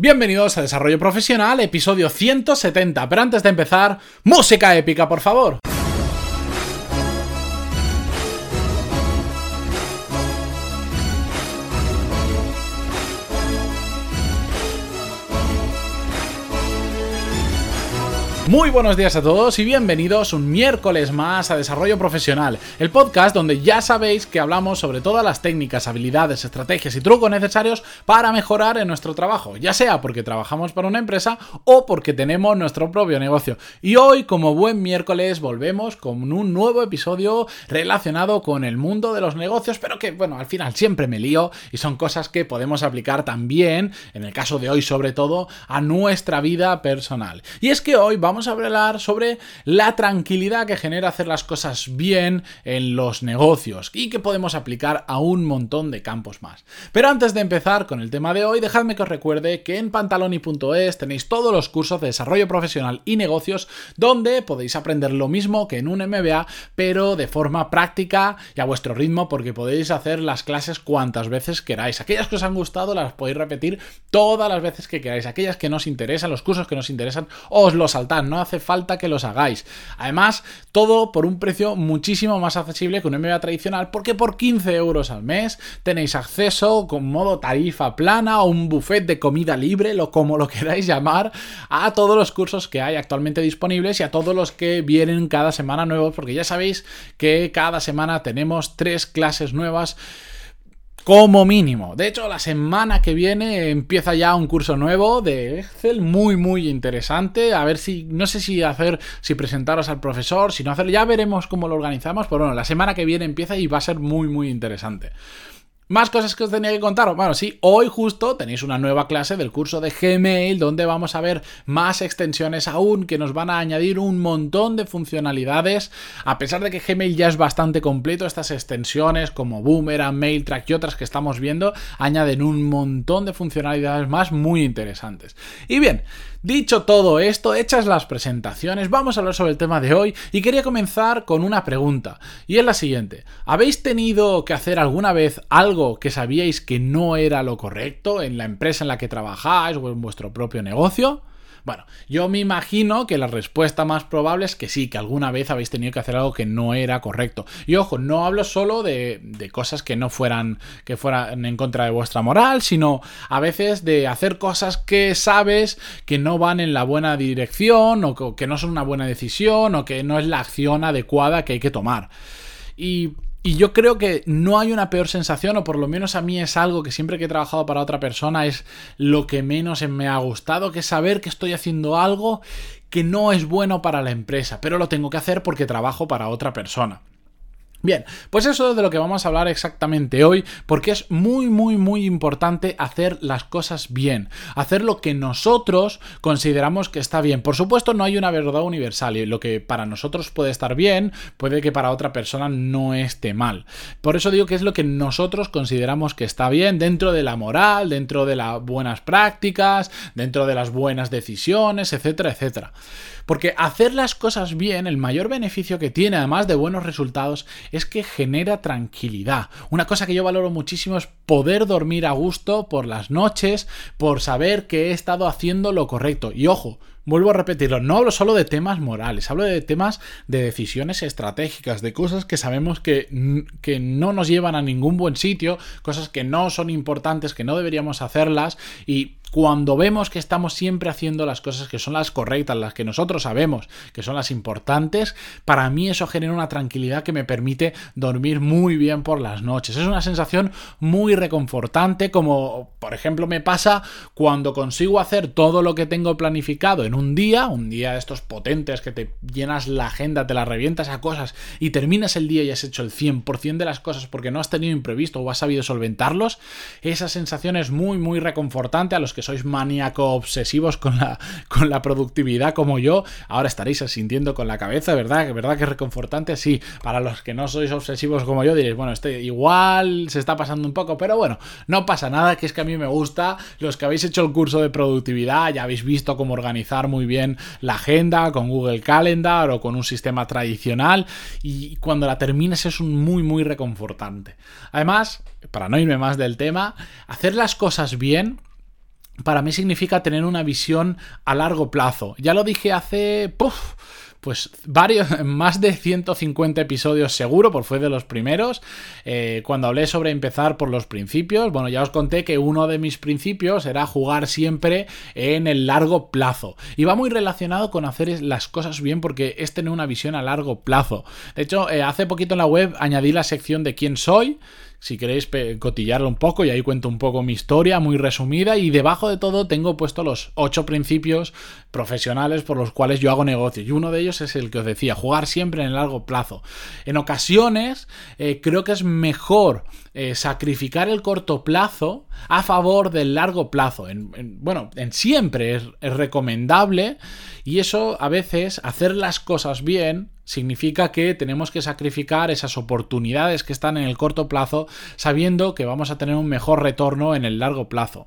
Bienvenidos a Desarrollo Profesional, episodio 170. Pero antes de empezar, música épica, por favor. Muy buenos días a todos y bienvenidos un miércoles más a Desarrollo Profesional, el podcast donde ya sabéis que hablamos sobre todas las técnicas, habilidades, estrategias y trucos necesarios para mejorar en nuestro trabajo, ya sea porque trabajamos para una empresa o porque tenemos nuestro propio negocio. Y hoy, como buen miércoles, volvemos con un nuevo episodio relacionado con el mundo de los negocios, pero que, bueno, al final siempre me lío y son cosas que podemos aplicar también, en el caso de hoy sobre todo, a nuestra vida personal. Y es que hoy vamos a hablar sobre la tranquilidad que genera hacer las cosas bien en los negocios y que podemos aplicar a un montón de campos más. Pero antes de empezar con el tema de hoy, dejadme que os recuerde que en pantaloni.es tenéis todos los cursos de desarrollo profesional y negocios donde podéis aprender lo mismo que en un MBA, pero de forma práctica y a vuestro ritmo porque podéis hacer las clases cuantas veces queráis. Aquellas que os han gustado las podéis repetir todas las veces que queráis. Aquellas que no os interesan, los cursos que no os interesan, os los saltan no hace falta que los hagáis. Además, todo por un precio muchísimo más accesible que un MBA tradicional, porque por 15 euros al mes tenéis acceso con modo tarifa plana o un buffet de comida libre, lo como lo queráis llamar, a todos los cursos que hay actualmente disponibles y a todos los que vienen cada semana nuevos, porque ya sabéis que cada semana tenemos tres clases nuevas como mínimo. De hecho, la semana que viene empieza ya un curso nuevo de Excel muy muy interesante. A ver si no sé si hacer si presentaros al profesor, si no hacerlo, ya veremos cómo lo organizamos, pero bueno, la semana que viene empieza y va a ser muy muy interesante. Más cosas que os tenía que contar. Bueno, sí, hoy justo tenéis una nueva clase del curso de Gmail donde vamos a ver más extensiones aún que nos van a añadir un montón de funcionalidades. A pesar de que Gmail ya es bastante completo, estas extensiones como Boomerang, MailTrack y otras que estamos viendo añaden un montón de funcionalidades más muy interesantes. Y bien, Dicho todo esto, hechas las presentaciones, vamos a hablar sobre el tema de hoy y quería comenzar con una pregunta, y es la siguiente. ¿Habéis tenido que hacer alguna vez algo que sabíais que no era lo correcto en la empresa en la que trabajáis o en vuestro propio negocio? Bueno, yo me imagino que la respuesta más probable es que sí, que alguna vez habéis tenido que hacer algo que no era correcto. Y ojo, no hablo solo de, cosas que no fueran, que fueran en contra de vuestra moral, sino a veces de hacer cosas que sabes que no van en la buena dirección o que no son una buena decisión o que no es la acción adecuada que hay que tomar. Y y yo creo que no hay una peor sensación, o por lo menos a mí es algo que siempre que he trabajado para otra persona es lo que menos me ha gustado, que saber que estoy haciendo algo que no es bueno para la empresa, pero lo tengo que hacer porque trabajo para otra persona. Bien, pues eso es de lo que vamos a hablar exactamente hoy, porque es muy, muy, muy importante hacer las cosas bien, hacer lo que nosotros consideramos que está bien. Por supuesto, no hay una verdad universal y lo que para nosotros puede estar bien, puede que para otra persona no esté mal. Por eso digo que es lo que nosotros consideramos que está bien dentro de la moral, dentro de las buenas prácticas, dentro de las buenas decisiones, etcétera, etcétera. Porque hacer las cosas bien, el mayor beneficio que tiene, además de buenos resultados, es que genera tranquilidad. Una cosa que yo valoro muchísimo es poder dormir a gusto por las noches, por saber que he estado haciendo lo correcto. Y ojo, vuelvo a repetirlo, no hablo solo de temas morales, hablo de temas de decisiones estratégicas, de cosas que sabemos que, que, no nos llevan a ningún buen sitio, cosas que no son importantes, que no deberíamos hacerlas y cuando vemos que estamos siempre haciendo las cosas que son las correctas, las que nosotros sabemos que son las importantes, para mí eso genera una tranquilidad que me permite dormir muy bien por las noches. Es una sensación muy reconfortante, como por ejemplo me pasa cuando consigo hacer todo lo que tengo planificado en un día, un día de estos potentes que te llenas la agenda, te la revientas a cosas y terminas el día y has hecho el 100% de las cosas porque no has tenido imprevisto o has sabido solventarlos, esa sensación es muy muy reconfortante a los que sois maníaco obsesivos con la, con la productividad como yo, ahora estaréis sintiendo con la cabeza, ¿verdad? ¿Verdad que es reconfortante? Sí, para los que no sois obsesivos como yo diréis, bueno, este igual se está pasando un poco, pero bueno, no pasa nada, que es que a mí me gusta, los que habéis hecho el curso de productividad ya habéis visto cómo organizar muy bien la agenda con Google Calendar o con un sistema tradicional y cuando la termines es un muy muy reconfortante. Además, para no irme más del tema, hacer las cosas bien para mí significa tener una visión a largo plazo. Ya lo dije hace... pues varios, más de 150 episodios seguro, porque fue de los primeros, eh, cuando hablé sobre empezar por los principios. Bueno, ya os conté que uno de mis principios era jugar siempre en el largo plazo. Y va muy relacionado con hacer las cosas bien porque es tener una visión a largo plazo. De hecho, eh, hace poquito en la web añadí la sección de quién soy si queréis cotillarlo un poco, y ahí cuento un poco mi historia muy resumida y debajo de todo tengo puesto los ocho principios profesionales por los cuales yo hago negocios y uno de ellos es el que os decía, jugar siempre en el largo plazo. En ocasiones eh, creo que es mejor eh, sacrificar el corto plazo a favor del largo plazo. bueno, en siempre es recomendable y eso a veces hacer las cosas bien significa que tenemos que sacrificar esas oportunidades que están en el corto plazo sabiendo que vamos a tener un mejor retorno en el largo plazo.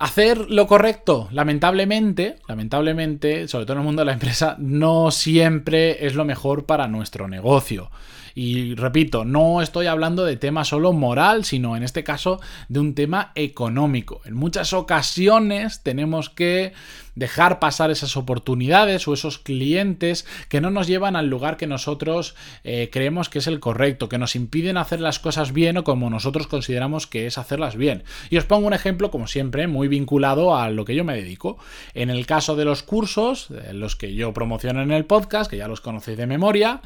Hacer lo correcto, lamentablemente, lamentablemente, sobre todo en el mundo de la empresa, no siempre es lo mejor para nuestro negocio. Y repito, no estoy hablando de tema solo moral, sino en este caso de un tema económico. En muchas ocasiones tenemos que dejar pasar esas oportunidades o esos clientes que no nos llevan al lugar que nosotros eh, creemos que es el correcto, que nos impiden hacer las cosas bien o como nosotros consideramos que es hacerlas bien. Y os pongo un ejemplo, como siempre, muy vinculado a lo que yo me dedico. En el caso de los cursos, los que yo promociono en el podcast, que ya los conocéis de memoria,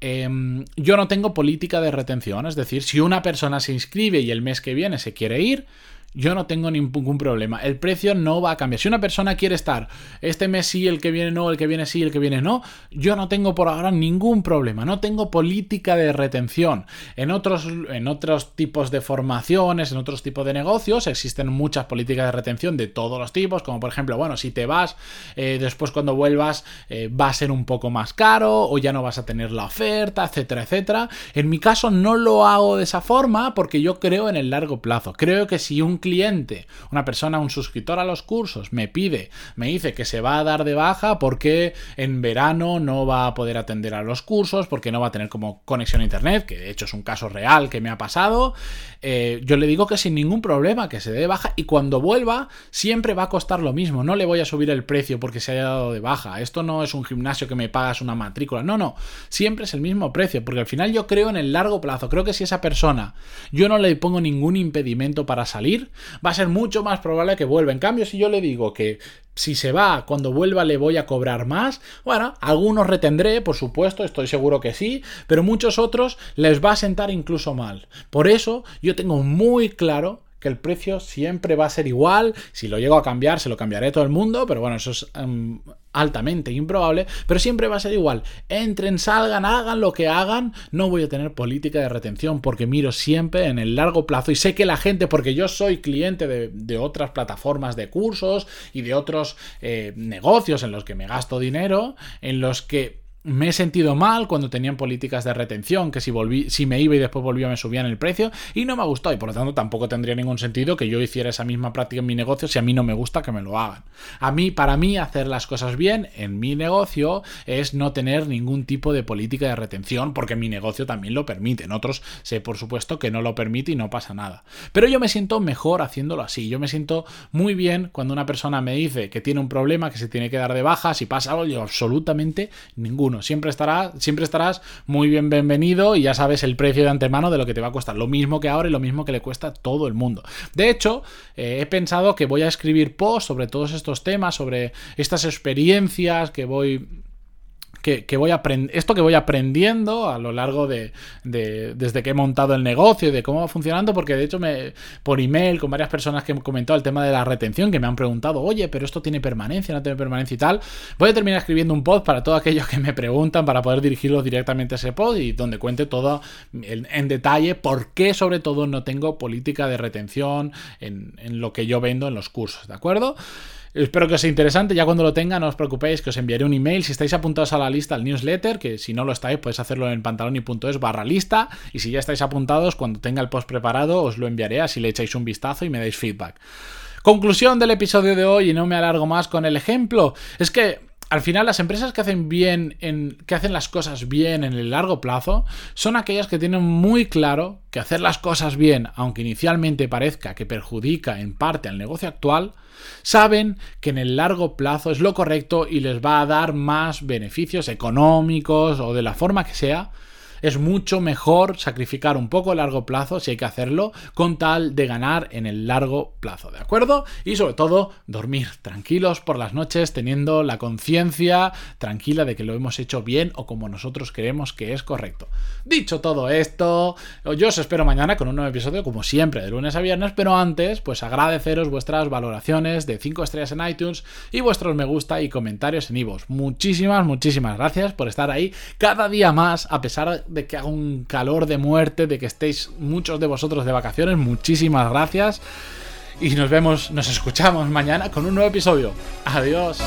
em, yo no tengo política de retención, es decir, si una persona se inscribe y el mes que viene se quiere ir, yo no tengo ningún problema. El precio no va a cambiar. Si una persona quiere estar este mes sí, el que viene no, el que viene sí, el que viene no, yo no tengo por ahora ningún problema. No tengo política de retención. En otros, en otros tipos de formaciones, en otros tipos de negocios, existen muchas políticas de retención de todos los tipos, como por ejemplo, bueno, si te vas, eh, después cuando vuelvas eh, va a ser un poco más caro o ya no vas a tener la oferta, etcétera, etcétera. En mi caso no lo hago de esa forma porque yo creo en el largo plazo. Creo que si un cliente, una persona, un suscriptor a los cursos, me pide, me dice que se va a dar de baja porque en verano no va a poder atender a los cursos, porque no va a tener como conexión a internet, que de hecho es un caso real que me ha pasado, eh, yo le digo que sin ningún problema, que se dé de baja y cuando vuelva siempre va a costar lo mismo, no le voy a subir el precio porque se haya dado de baja, esto no es un gimnasio que me pagas una matrícula, no, no, siempre es el mismo precio, porque al final yo creo en el largo plazo, creo que si esa persona yo no le pongo ningún impedimento para salir, va a ser mucho más probable que vuelva. En cambio, si yo le digo que si se va, cuando vuelva le voy a cobrar más. Bueno, algunos retendré, por supuesto, estoy seguro que sí, pero muchos otros les va a sentar incluso mal. Por eso yo tengo muy claro que el precio siempre va a ser igual. Si lo llego a cambiar, se lo cambiaré todo el mundo, pero bueno, eso es em, altamente improbable, pero siempre va a ser igual. Entren, salgan, hagan lo que hagan, no voy a tener política de retención porque miro siempre en el largo plazo y sé que la gente, porque yo soy cliente de, otras plataformas de cursos y de otros eh, negocios en los que me gasto dinero, en los que me he sentido mal cuando tenían políticas de retención, que si, volví, si me iba y después volvía me subían el precio, y no me gustado, y por lo tanto tampoco tendría ningún sentido que yo hiciera esa misma práctica en mi negocio si a mí no me gusta que me lo hagan. A mí, para mí, hacer las cosas bien en mi negocio es no tener ningún tipo de política de retención, porque mi negocio también lo permite. En otros sé, por supuesto, que no lo permite y no pasa nada. Pero yo me siento mejor haciéndolo así. Yo me siento muy bien cuando una persona me dice que tiene un problema, que se tiene que dar de baja, si pasa algo, yo absolutamente Siempre, estará, siempre estarás muy bien bienvenido y ya sabes el precio de antemano de lo que te va a costar. Lo mismo que ahora y lo mismo que le cuesta a todo el mundo. De hecho, eh, he pensado que voy a escribir posts sobre todos estos temas, sobre estas experiencias que voy que, voy esto que voy aprendiendo a lo largo de, desde que he montado el negocio y de cómo va funcionando, porque de hecho me, por email con varias personas que he comentado el tema de la retención, que me han preguntado, oye, pero esto tiene permanencia, no tiene permanencia y tal, voy a terminar escribiendo un post para todos aquellos que me preguntan para poder dirigirlos directamente a ese post y donde cuente todo en, detalle por qué sobre todo no tengo política de retención en, en lo que yo vendo en los cursos, ¿de acuerdo? Espero que os sea interesante. Ya cuando lo tenga, no os preocupéis, que os enviaré un email. Si estáis apuntados a la lista, al newsletter, que si no lo estáis, podéis hacerlo en pantaloni.es barra lista. Y si ya estáis apuntados, cuando tenga el post preparado, os lo enviaré, así le echáis un vistazo y me dais feedback. Conclusión del episodio de hoy, y no me alargo más con el ejemplo, es que al final las empresas que hacen bien en que hacen las cosas bien en el largo plazo son aquellas que tienen muy claro que hacer las cosas bien, aunque inicialmente parezca que perjudica en parte al negocio actual, saben que en el largo plazo es lo correcto y les va a dar más beneficios económicos o de la forma que sea es mucho mejor sacrificar un poco a largo plazo, si hay que hacerlo, con tal de ganar en el largo plazo, ¿de acuerdo? Y sobre todo, dormir tranquilos por las noches, teniendo la conciencia tranquila de que lo hemos hecho bien o como nosotros creemos que es correcto. Dicho todo esto, yo os espero mañana con un nuevo episodio, como siempre, de lunes a viernes, pero antes, pues agradeceros vuestras valoraciones de 5 estrellas en iTunes y vuestros me gusta y comentarios en iVoox. Muchísimas, muchísimas gracias por estar ahí cada día más, a pesar de que haga un calor de muerte, de que estéis muchos de vosotros de vacaciones. Muchísimas gracias. Y nos vemos, nos escuchamos mañana con un nuevo episodio. Adiós.